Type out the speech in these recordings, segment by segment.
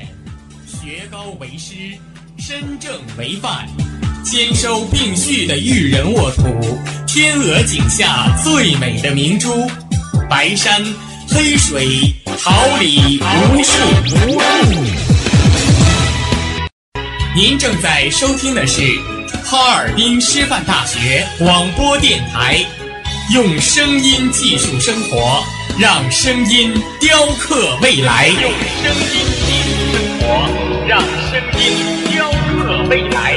人，学高为师，身正为范，兼收并蓄的育人沃土，天鹅颈下最美的明珠，白山黑水，桃李无数无数。您正在收听的是哈尔滨师范大学广播电台，用声音技术生活，让声音雕刻未来。用声音活，让声音雕刻未来。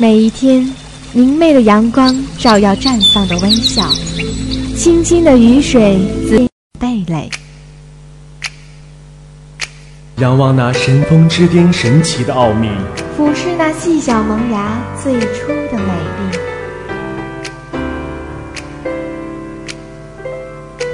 每一天，明媚的阳光照耀绽放的微笑，清新的雨水滋蓓蕾。仰望那神峰之巅神奇的奥秘，俯视那细小萌芽最初的美丽。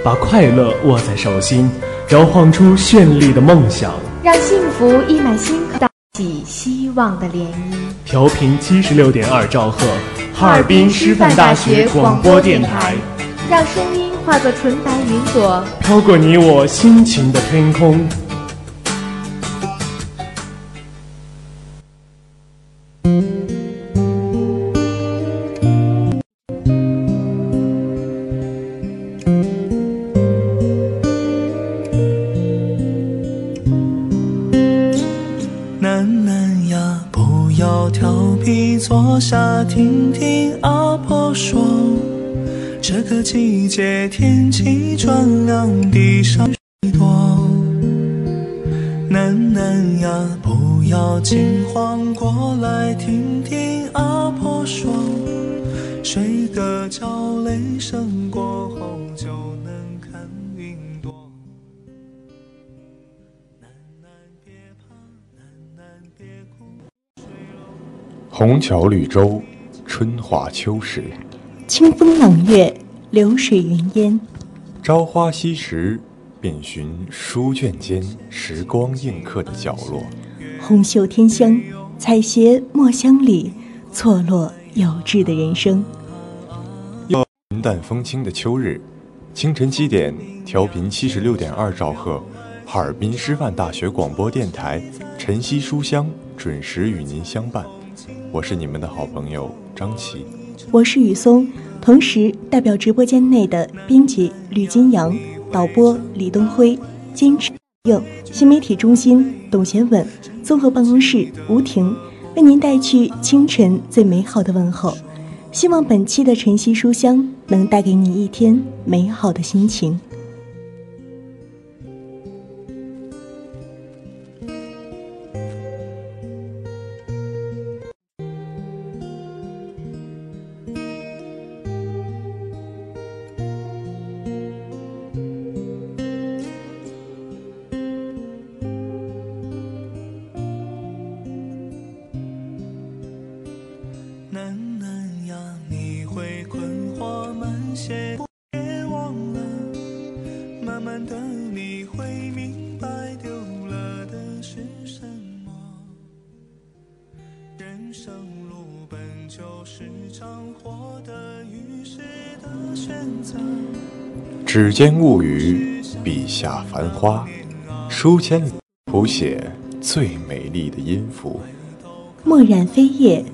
把快乐握在手心，摇晃出绚丽的梦想，让幸福溢满心口，荡起希望的涟漪。调频七十六点二兆赫，哈尔滨师范大学广播电台，让声音化作纯白云朵，飘过你我心情的天空。过来听听阿婆说。雷声过后就能看云朵。楠楠别怕，楠楠别哭。虹桥绿洲，春华秋实；清风朗月，流水云烟。朝花夕拾，遍寻书卷间时光印刻的角落。红袖添香，采撷墨香里错落有致的人生。云淡风轻的秋日，清晨七点，调频七十六点二兆赫，哈尔滨师范大学广播电台晨曦书香准时与您相伴。我是你们的好朋友张琪。我是雨松，同时代表直播间内的编辑吕金阳、导播李东辉、监制应、新媒体中心董贤稳、综合办公室吴婷，为您带去清晨最美好的问候。希望本期的晨曦书香能带给你一天美好的心情。指尖物语，笔下繁花，书签里谱写最美丽的音符。墨染飞叶，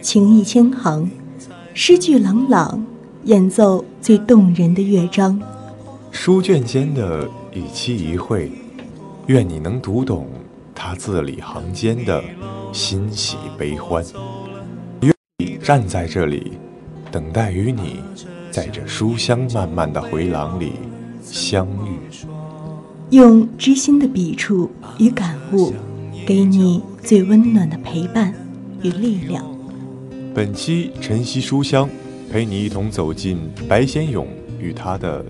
情意千行，诗句朗朗，演奏最动人的乐章。书卷间的一期一会，愿你能读懂他字里行间的欣喜悲欢。愿你站在这里，等待与你在这书香漫漫的回廊里相遇。用知心的笔触与感悟，给你最温暖的陪伴与力量。本期晨曦书香，陪你一同走进白先勇与他的。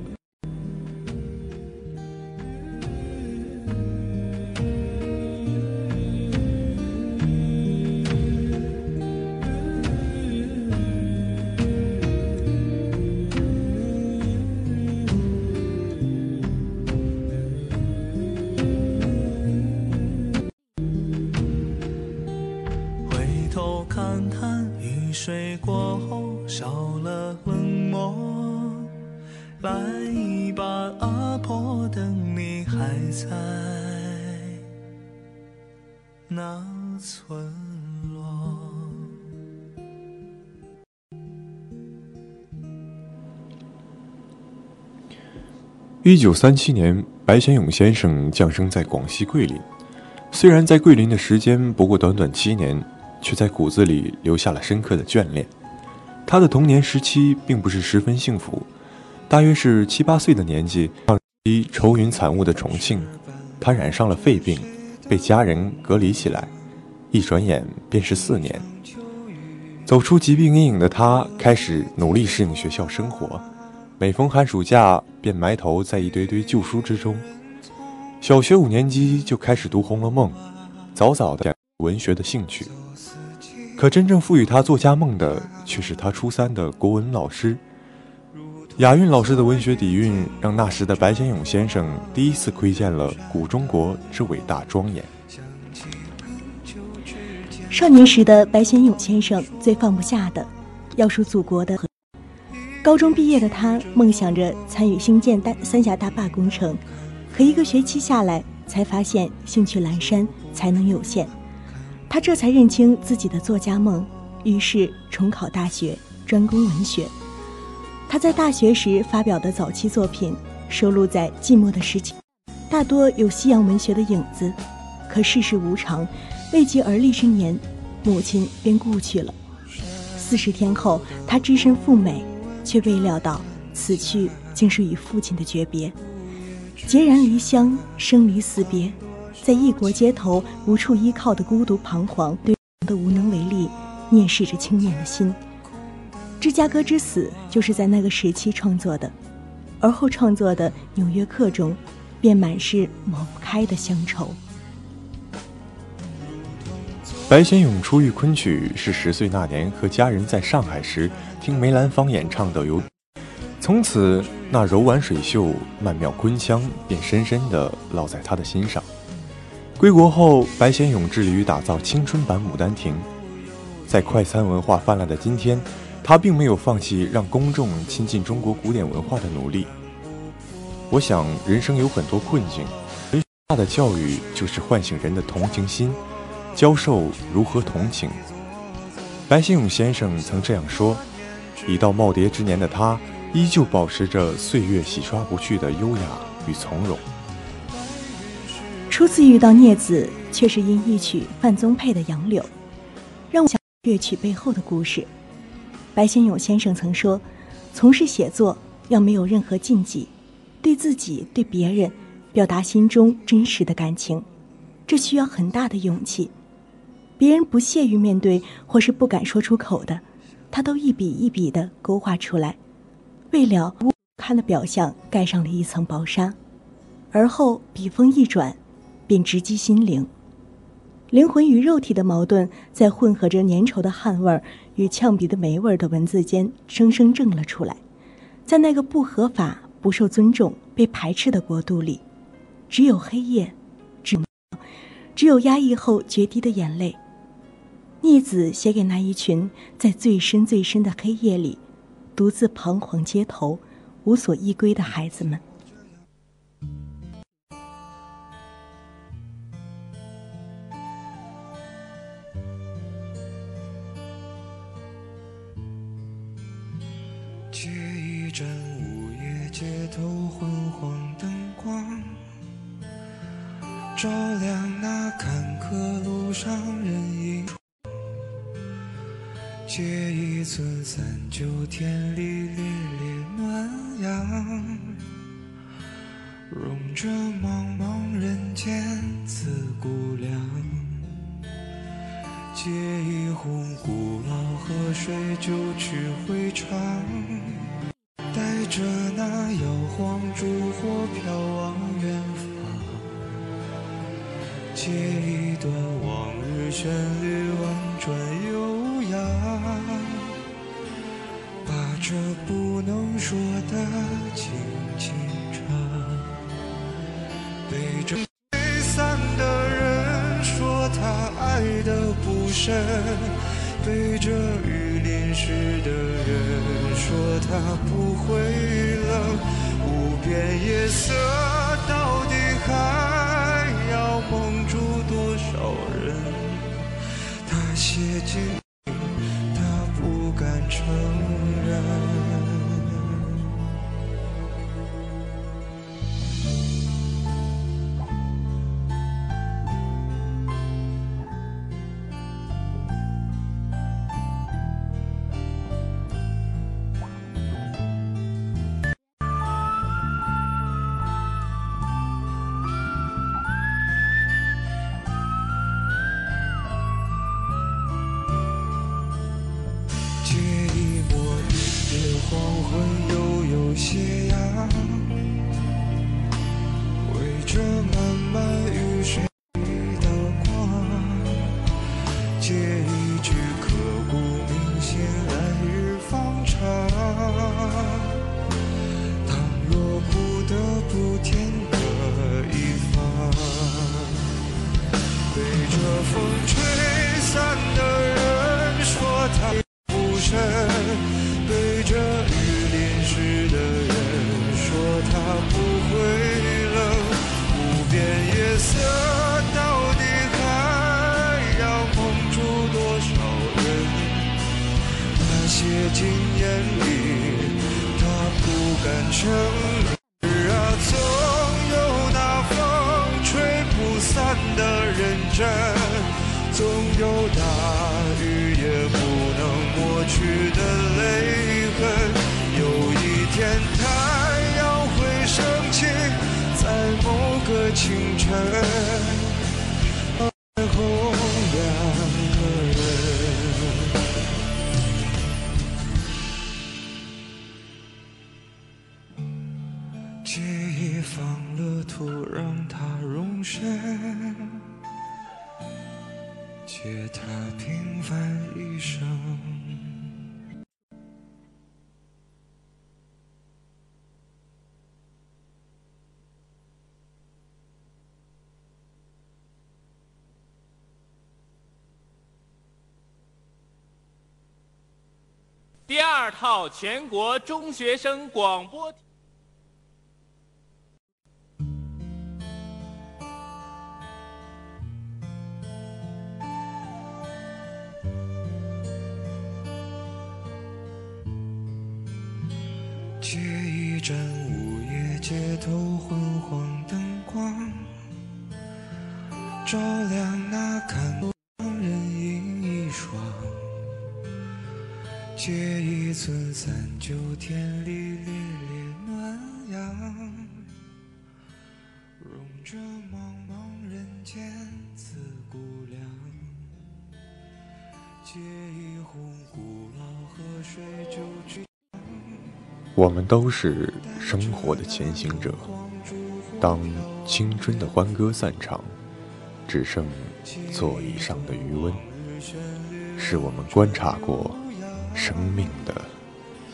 少了冷漠，来吧，阿婆，等你还在那村落。一九三七年，白先勇先生降生在广西桂林。虽然在桂林的时间不过短短七年，却在骨子里留下了深刻的眷恋。他的童年时期并不是十分幸福，大约是七八岁的年纪，一愁云惨雾的重庆，他染上了肺病，被家人隔离起来。一转眼便是四年。走出疾病阴影的他，开始努力适应学校生活。每逢寒暑假，便埋头在一堆堆旧书之中。小学五年级就开始读《红楼梦》，早早的文学的兴趣。可真正赋予他作家梦的，却是他初三的国文老师。雅韵老师的文学底蕴，让那时的白先勇先生第一次窥见了古中国之伟大庄严。少年时的白先勇先生最放不下的，要数祖国的。高中毕业的他，梦想着参与兴建大三峡大坝工程，可一个学期下来，才发现兴趣阑珊，才能有限。他这才认清自己的作家梦，于是重考大学，专攻文学。他在大学时发表的早期作品，收录在《寂寞的时期》，大多有西洋文学的影子。可世事无常，未及而立之年，母亲便故去了。四十天后，他只身赴美。却未料到，此去竟是与父亲的诀别。孑然离乡，生离死别，在异国街头无处依靠的孤独彷徨，对的无能为力，蔑视着青年的心。芝加哥之死就是在那个时期创作的，而后创作的《纽约客》中，便满是抹不开的乡愁。白先勇初遇昆曲是十岁那年，和家人在上海时听梅兰芳演唱的《由》，从此那柔婉水袖、曼妙昆腔便深深地烙在他的心上。归国后，白先勇致力于打造青春版《牡丹亭》。在快餐文化泛滥的今天，他并没有放弃让公众亲近中国古典文化的努力。我想，人生有很多困境，最大的教育就是唤醒人的同情心。教授如何同情？白先勇先生曾这样说：“已到耄耋之年的他，依旧保持着岁月洗刷不去的优雅与从容。”初次遇到聂子，却是因一曲范宗沛的《杨柳》，让我想乐曲背后的故事。白先勇先生曾说：“从事写作要没有任何禁忌，对自己、对别人，表达心中真实的感情，这需要很大的勇气。”别人不屑于面对或是不敢说出口的，他都一笔一笔的勾画出来，为了不堪的表象盖上了一层薄纱，而后笔锋一转，便直击心灵。灵魂与肉体的矛盾，在混合着粘稠的汗味儿与呛鼻的霉味儿的文字间，生生正了出来。在那个不合法、不受尊重、被排斥的国度里，只有黑夜，只只有压抑后决堤的眼泪。逆子写给那一群在最深最深的黑夜里，独自彷徨街头、无所依归的孩子们。借一段往日旋律，婉转悠扬。把这不能说的轻轻唱，背着离散的人说他爱的不深，背着雨淋湿的人说他不会冷，无边夜色接近清晨，红两个人。记忆放了土，让它容身。借他平凡一生。第二套全国中学生广播。借一盏午夜街头昏黄灯光，照亮那看一寸三九天里烈烈暖阳，融着茫茫人间自顾凉。借一壶古老河水就去。我们都是生活的前行者。当青春的欢歌散场，只剩座椅上的余温，是我们观察过。生命的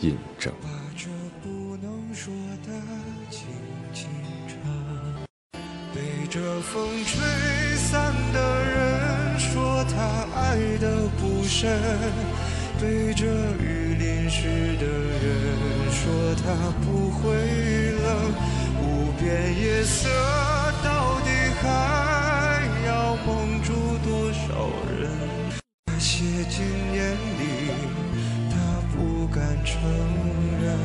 印证。把这不能说的轻轻唱被这风吹散的人说他爱的不深，被这雨淋湿的人说他不会冷。无边夜色到底还要蒙住多少人？那些经年里。承认。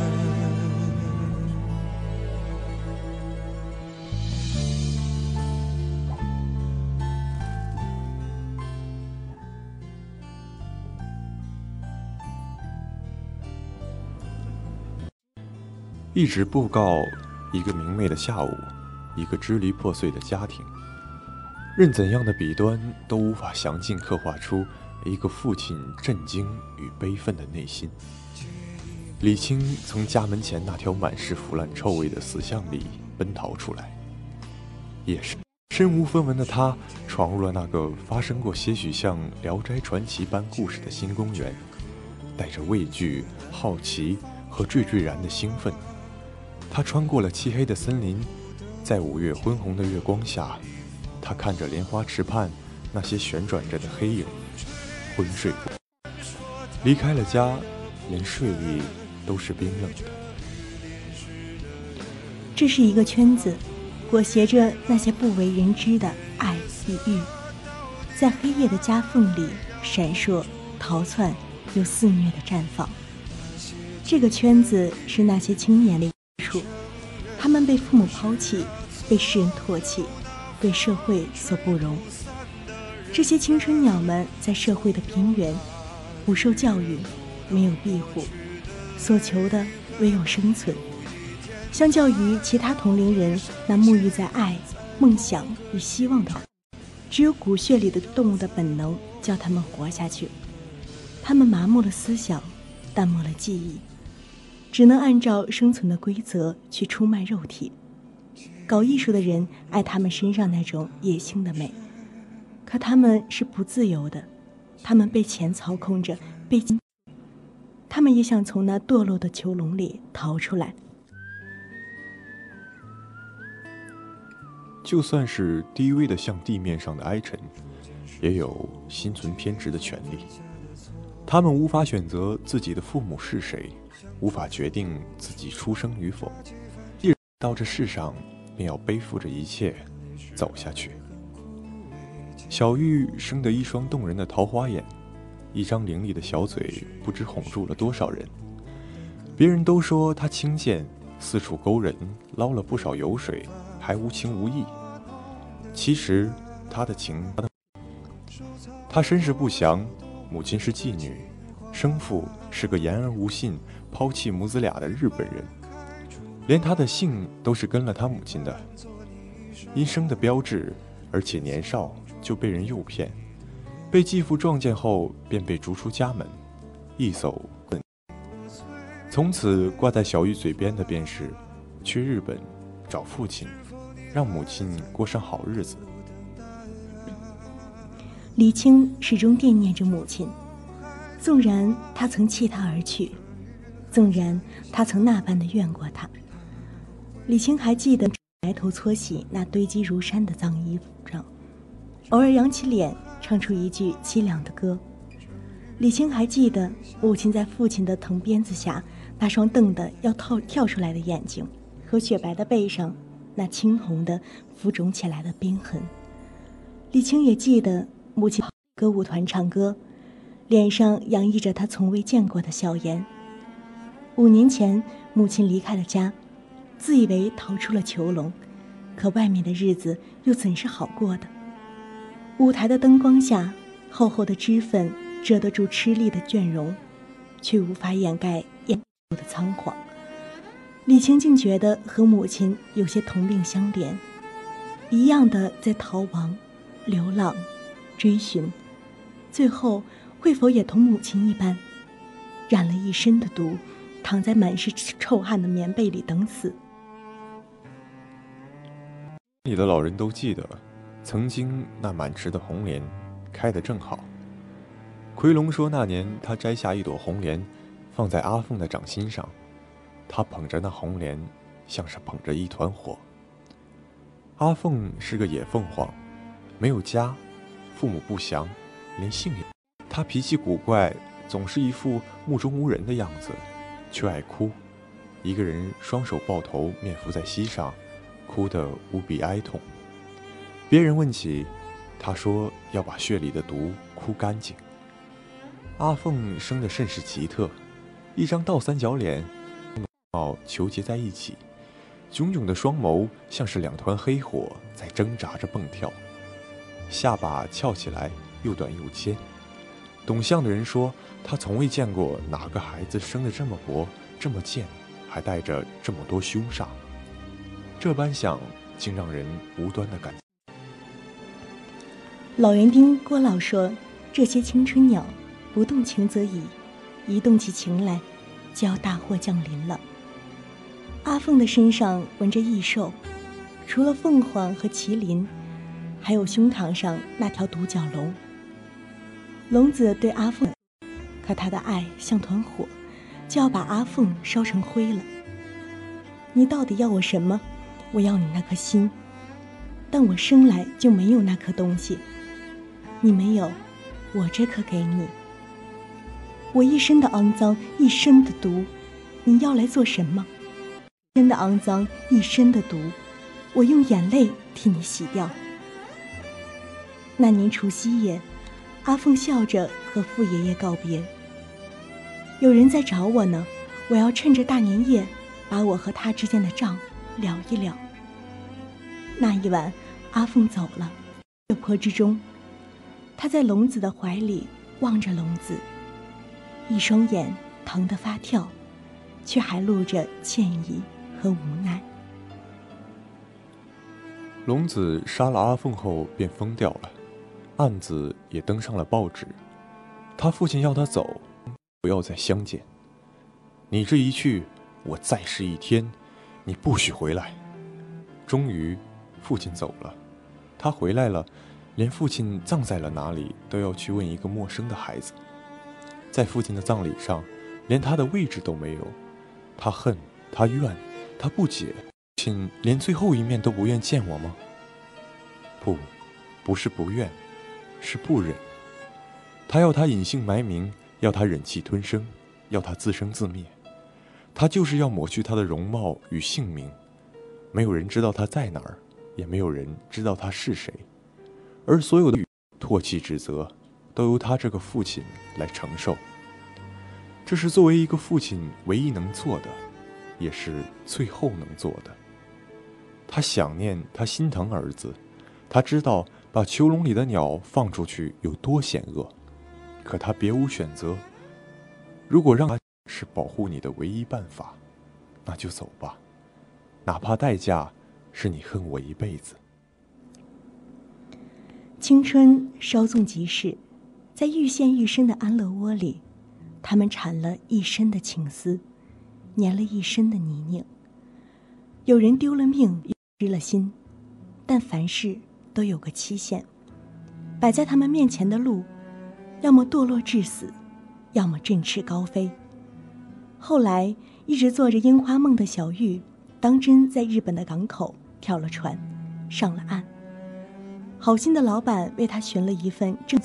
一纸布告，一个明媚的下午，一个支离破碎的家庭，任怎样的笔端都无法详尽刻画出一个父亲震惊与悲愤的内心。李青从家门前那条满是腐烂臭味的死巷里奔逃出来。夜深，身无分文的他闯入了那个发生过些许像《聊斋传奇》般故事的新公园，带着畏惧、好奇和惴惴然的兴奋，他穿过了漆黑的森林，在五月昏红的月光下，他看着莲花池畔那些旋转着的黑影，昏睡过，离开了家，连睡意。都是冰冷的。这是一个圈子，裹挟着那些不为人知的爱与欲，在黑夜的夹缝里闪烁、逃窜又肆虐的绽放。这个圈子是那些青年的处，他们被父母抛弃，被世人唾弃，被社会所不容。这些青春鸟们在社会的边缘，不受教育，没有庇护，所求的唯有生存。相较于其他同龄人，那沐浴在爱、梦想与希望的，只有骨血里的动物的本能叫他们活下去。他们麻木了思想，淡漠了记忆，只能按照生存的规则去出卖肉体。搞艺术的人爱他们身上那种野性的美，可他们是不自由的，他们被钱操控着，被他们也想从那堕落的囚笼里逃出来。就算是低微的像地面上的埃尘，也有心存偏执的权利。他们无法选择自己的父母是谁，无法决定自己出生与否。一到这世上，便要背负着一切走下去。小玉生得一双动人的桃花眼，一张伶俐的小嘴，不知哄住了多少人。别人都说她轻贱，四处勾人，捞了不少油水。还无情无义。其实，他的情，他身世不详，母亲是妓女，生父是个言而无信、抛弃母子俩的日本人，连他的姓都是跟了他母亲的。因生的标致，而且年少就被人诱骗，被继父撞见后便被逐出家门，一走，从此挂在小玉嘴边的便是去日本找父亲。让母亲过上好日子。李青始终惦念着母亲，纵然他曾弃她而去，纵然他曾那般的怨过她。李青还记得埋头搓洗那堆积如山的脏衣服上，偶尔扬起脸唱出一句凄凉的歌。李青还记得母亲在父亲的藤鞭子下那双瞪得要跳跳出来的眼睛和雪白的背上。那青红的、浮肿起来的冰痕，李青也记得母亲歌舞团唱歌，脸上洋溢着他从未见过的笑颜。五年前，母亲离开了家，自以为逃出了囚笼，可外面的日子又怎是好过的？舞台的灯光下，厚厚的脂粉遮得住吃力的倦容，却无法掩盖眼的仓皇。李青竟觉得和母亲有些同病相怜，一样的在逃亡、流浪、追寻，最后会否也同母亲一般，染了一身的毒，躺在满是臭汗的棉被里等死？里的老人都记得，曾经那满池的红莲开得正好。奎龙说，那年他摘下一朵红莲，放在阿凤的掌心上。他捧着那红莲，像是捧着一团火。阿凤是个野凤凰，没有家，父母不详，连姓也。他脾气古怪，总是一副目中无人的样子，却爱哭。一个人双手抱头，面伏在膝上，哭得无比哀痛。别人问起，他说要把血里的毒哭干净。阿凤生得甚是奇特，一张倒三角脸。貌纠结在一起，炯炯的双眸像是两团黑火在挣扎着蹦跳，下巴翘起来又短又尖。懂相的人说，他从未见过哪个孩子生得这么薄、这么贱，还带着这么多凶煞。这般想，竟让人无端的感。老园丁郭老说：“这些青春鸟，不动情则已，一动起情来，就要大祸降临了。”阿凤的身上纹着异兽，除了凤凰和麒麟，还有胸膛上那条独角龙。龙子对阿凤，可他的爱像团火，就要把阿凤烧成灰了。你到底要我什么？我要你那颗心，但我生来就没有那颗东西。你没有，我这颗给你。我一身的肮脏，一身的毒，你要来做什么？一身的肮脏，一身的毒，我用眼泪替你洗掉。那年除夕夜，阿凤笑着和傅爷爷告别。有人在找我呢，我要趁着大年夜，把我和他之间的账了一了。那一晚，阿凤走了，血泊之中，他在龙子的怀里望着龙子，一双眼疼得发跳，却还露着歉意和无奈。龙子杀了阿凤后便疯掉了，案子也登上了报纸。他父亲要他走，不要再相见。你这一去，我再试一天，你不许回来。终于，父亲走了，他回来了，连父亲葬在了哪里都要去问一个陌生的孩子。在父亲的葬礼上，连他的位置都没有。他恨，他怨，他不解。父亲连最后一面都不愿见我吗？不，不是不愿，是不忍。他要他隐姓埋名，要他忍气吞声，要他自生自灭。他就是要抹去他的容貌与姓名，没有人知道他在哪儿，也没有人知道他是谁。而所有的唾弃指责，都由他这个父亲来承受。这是作为一个父亲唯一能做的，也是最后能做的。他想念，他心疼儿子，他知道把囚笼里的鸟放出去有多险恶，可他别无选择。如果让他是保护你的唯一办法，那就走吧，哪怕代价是你恨我一辈子。青春稍纵即逝，在愈陷愈深的安乐窝里，他们缠了一身的情丝，粘了一身的泥泞。有人丢了命。失了心，但凡事都有个期限。摆在他们面前的路，要么堕落致死，要么振翅高飞。后来，一直做着樱花梦的小玉，当真在日本的港口跳了船，上了岸。好心的老板为他寻了一份正，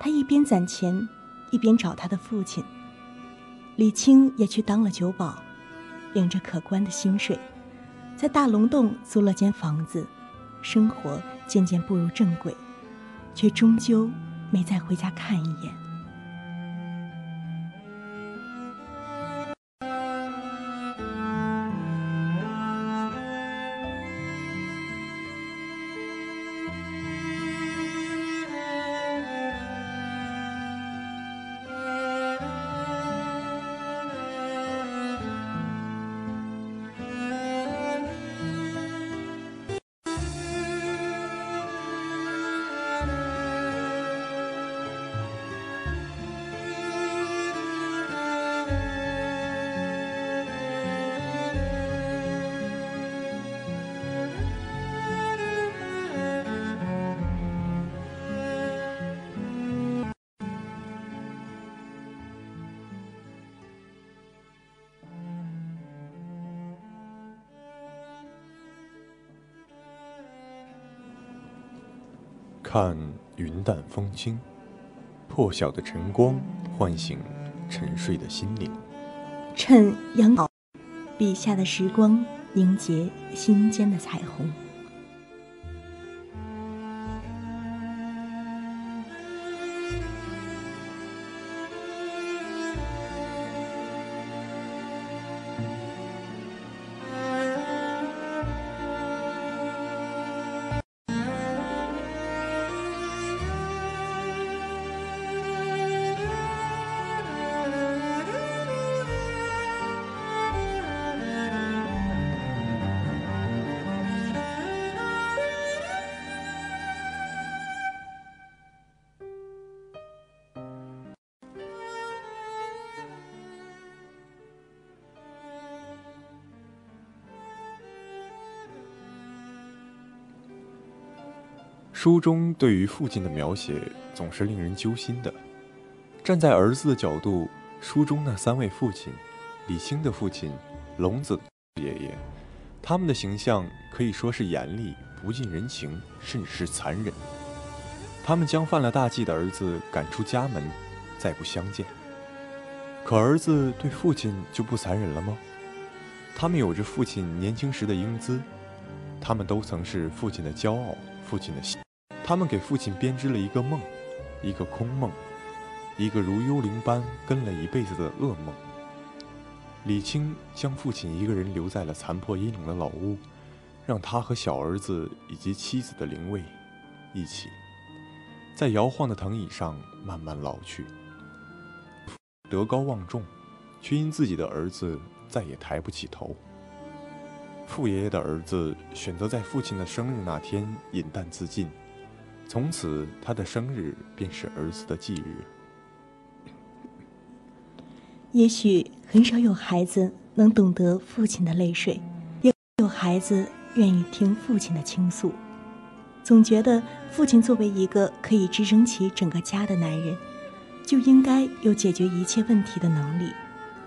他一边攒钱，一边找他的父亲。李青也去当了酒保，领着可观的薪水。在大龙洞租了间房子，生活渐渐步入正轨，却终究没再回家看一眼。看云淡风轻，破晓的晨光唤醒沉睡的心灵。趁杨老笔下的时光凝结心间的彩虹。书中对于父亲的描写总是令人揪心的。站在儿子的角度，书中那三位父亲，李清的父亲，龙子爷爷，他们的形象可以说是严厉、不近人情，甚至是残忍。他们将犯了大忌的儿子赶出家门，再不相见。可儿子对父亲就不残忍了吗？他们有着父亲年轻时的英姿，他们都曾是父亲的骄傲，父亲的。他们给父亲编织了一个梦，一个空梦，一个如幽灵般跟了一辈子的噩梦。李青将父亲一个人留在了残破阴冷的老屋，让他和小儿子以及妻子的灵位一起在摇晃的藤椅上慢慢老去。德高望重，却因自己的儿子再也抬不起头。傅爷爷的儿子选择在父亲的生日那天饮弹自尽，从此他的生日便是儿子的忌日。也许很少有孩子能懂得父亲的泪水，也有孩子愿意听父亲的倾诉。总觉得父亲作为一个可以支撑起整个家的男人，就应该有解决一切问题的能力，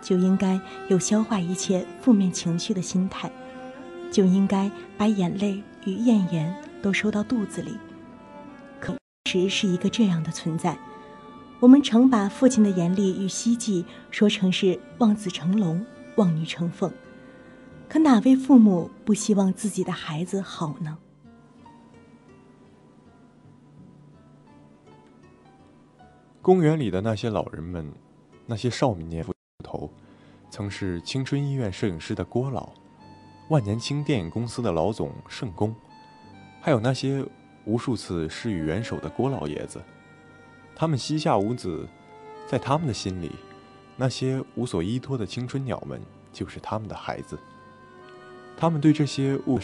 就应该有消化一切负面情绪的心态。就应该把眼泪与咽炎都收到肚子里。可实是一个这样的存在，我们常把父亲的严厉与希冀说成是望子成龙、望女成凤。可哪位父母不希望自己的孩子好呢？公园里的那些老人们，那些少年头，曾是青春医院摄影师的郭老。万年青电影公司的老总盛公，还有那些无数次施予援手的郭老爷子，他们膝下无子，在他们的心里，那些无所依托的青春鸟们就是他们的孩子。他们对这些物，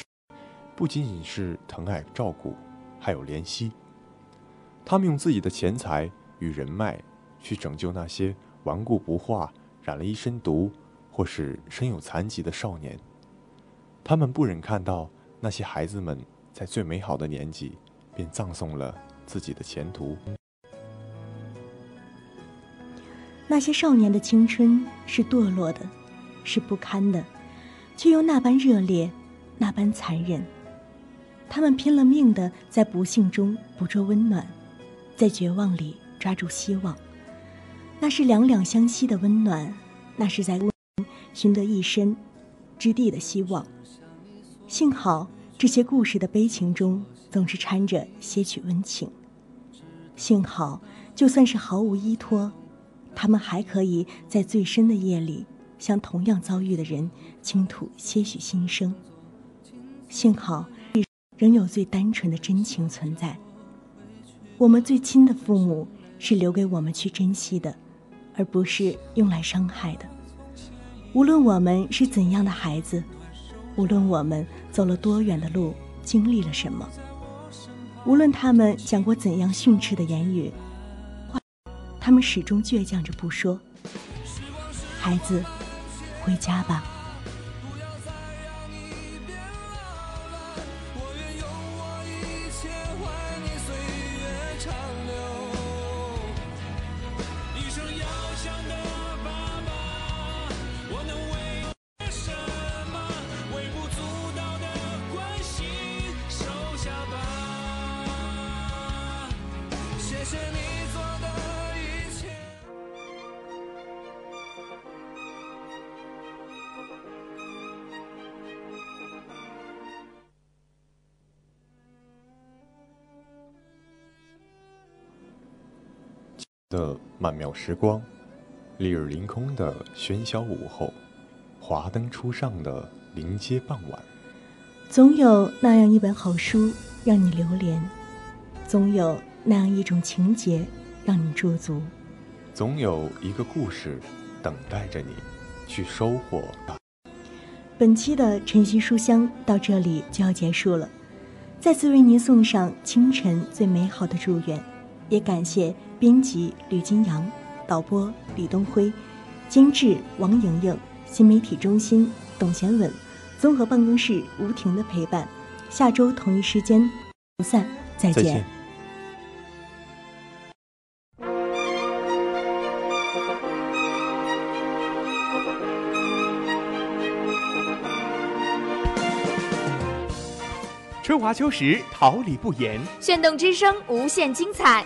不仅仅是疼爱照顾，还有怜惜。他们用自己的钱财与人脉，去拯救那些顽固不化、染了一身毒，或是身有残疾的少年。他们不忍看到那些孩子们在最美好的年纪便葬送了自己的前途。那些少年的青春是堕落的，是不堪的，却又那般热烈，那般残忍。他们拼了命的在不幸中捕捉温暖，在绝望里抓住希望。那是两两相惜的温暖，那是在寻得一生之地的希望。幸好，这些故事的悲情中总是掺着些许温情。幸好，就算是毫无依托，他们还可以在最深的夜里，向同样遭遇的人倾吐些许心声。幸好，仍有最单纯的真情存在。我们最亲的父母是留给我们去珍惜的，而不是用来伤害的。无论我们是怎样的孩子。无论我们走了多远的路，经历了什么，无论他们讲过怎样训斥的言语，他们始终倔强着不说。孩子，回家吧。的曼妙时光，丽日凌空的喧嚣午后，华灯初上的临街傍晚，总有那样一本好书让你流连，总有那样一种情节让你驻足，总有一个故事等待着你去收获。本期的晨曦书香到这里就要结束了，再次为您送上清晨最美好的祝愿。也感谢编辑吕金阳、导播李东辉、监制王莹莹、新媒体中心董贤稳、综合办公室吴婷的陪伴。下周同一时间不散，再见。春华秋实，桃李不言。炫动之声，无限精彩。